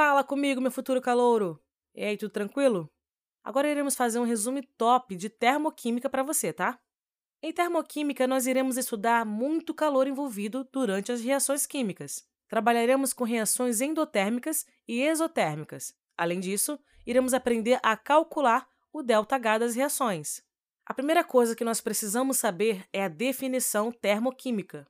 Fala comigo, meu futuro calouro! E aí, tudo tranquilo? Agora iremos fazer um resumo top de termoquímica para você, tá? Em termoquímica, nós iremos estudar muito calor envolvido durante as reações químicas. Trabalharemos com reações endotérmicas e exotérmicas. Além disso, iremos aprender a calcular o ΔH das reações. A primeira coisa que nós precisamos saber é a definição termoquímica.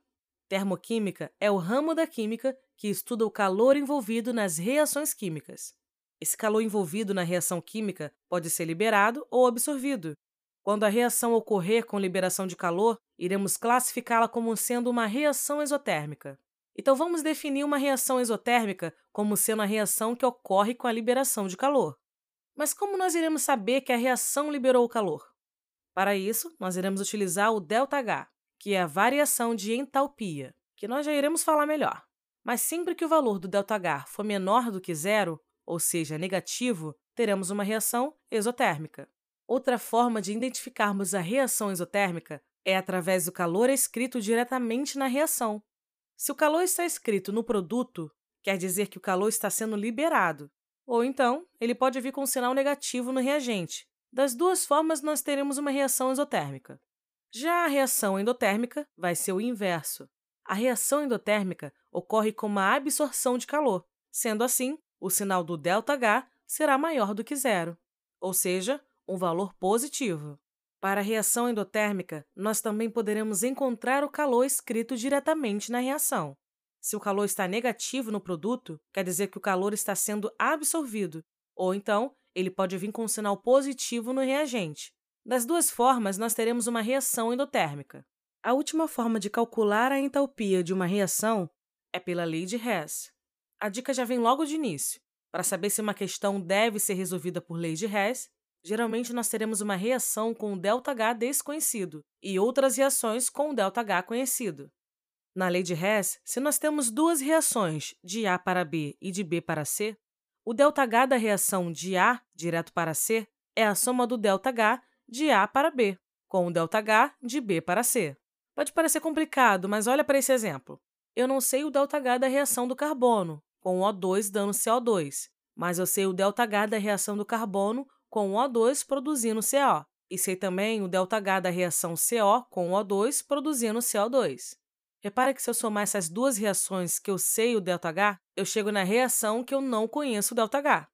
Termoquímica é o ramo da química que estuda o calor envolvido nas reações químicas. Esse calor envolvido na reação química pode ser liberado ou absorvido. Quando a reação ocorrer com liberação de calor, iremos classificá-la como sendo uma reação exotérmica. Então, vamos definir uma reação exotérmica como sendo a reação que ocorre com a liberação de calor. Mas como nós iremos saber que a reação liberou o calor? Para isso, nós iremos utilizar o ΔH, que é a variação de entalpia, que nós já iremos falar melhor. Mas sempre que o valor do ΔH for menor do que zero, ou seja, negativo, teremos uma reação exotérmica. Outra forma de identificarmos a reação exotérmica é através do calor escrito diretamente na reação. Se o calor está escrito no produto, quer dizer que o calor está sendo liberado. Ou então, ele pode vir com um sinal negativo no reagente. Das duas formas, nós teremos uma reação exotérmica. Já a reação endotérmica vai ser o inverso. A reação endotérmica ocorre com uma absorção de calor. Sendo assim, o sinal do ΔH será maior do que zero, ou seja, um valor positivo. Para a reação endotérmica, nós também poderemos encontrar o calor escrito diretamente na reação. Se o calor está negativo no produto, quer dizer que o calor está sendo absorvido, ou então ele pode vir com um sinal positivo no reagente. Das duas formas, nós teremos uma reação endotérmica. A última forma de calcular a entalpia de uma reação é pela lei de Hess. A dica já vem logo de início. Para saber se uma questão deve ser resolvida por lei de Hess, geralmente nós teremos uma reação com o ΔH desconhecido e outras reações com o ΔH conhecido. Na lei de Hess, se nós temos duas reações de A para B e de B para C, o ΔH da reação de A direto para C é a soma do ΔH de A para B, com o ΔH de B para C. Pode parecer complicado, mas olha para esse exemplo eu não sei o ΔH da reação do carbono, com o O2 dando CO2, mas eu sei o ΔH da reação do carbono com o O2 produzindo CO, e sei também o ΔH da reação CO com o O2 produzindo CO2. Repare que se eu somar essas duas reações que eu sei o ΔH, eu chego na reação que eu não conheço o ΔH.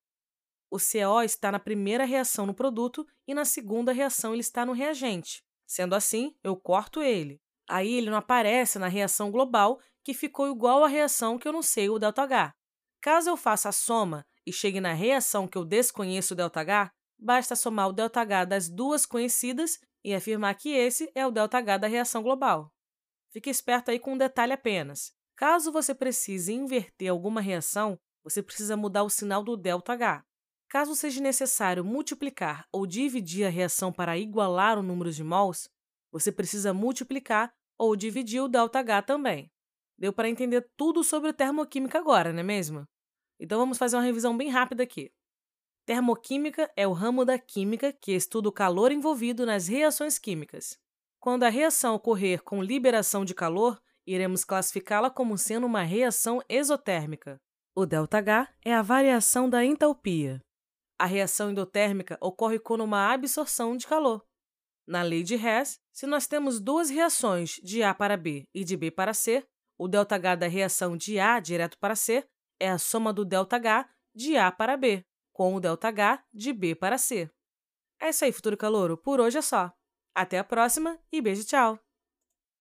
O CO está na primeira reação no produto e na segunda reação ele está no reagente. Sendo assim, eu corto ele. Aí ele não aparece na reação global que ficou igual à reação que eu não sei o ΔH. Caso eu faça a soma e chegue na reação que eu desconheço o ΔH, basta somar o ΔH das duas conhecidas e afirmar que esse é o ΔH da reação global. Fique esperto aí com um detalhe apenas. Caso você precise inverter alguma reação, você precisa mudar o sinal do ΔH. Caso seja necessário multiplicar ou dividir a reação para igualar o número de mols, você precisa multiplicar ou dividir o ΔH também. Deu para entender tudo sobre termoquímica agora, não é mesmo? Então vamos fazer uma revisão bem rápida aqui. Termoquímica é o ramo da química que estuda o calor envolvido nas reações químicas. Quando a reação ocorrer com liberação de calor, iremos classificá-la como sendo uma reação exotérmica. O ΔH é a variação da entalpia. A reação endotérmica ocorre quando uma absorção de calor. Na lei de Hess, se nós temos duas reações de A para B e de B para C, o ΔH da reação de A direto para C é a soma do ΔH de A para B, com o ΔH de B para C. É isso aí, futuro calouro. Por hoje é só. Até a próxima e beijo, tchau!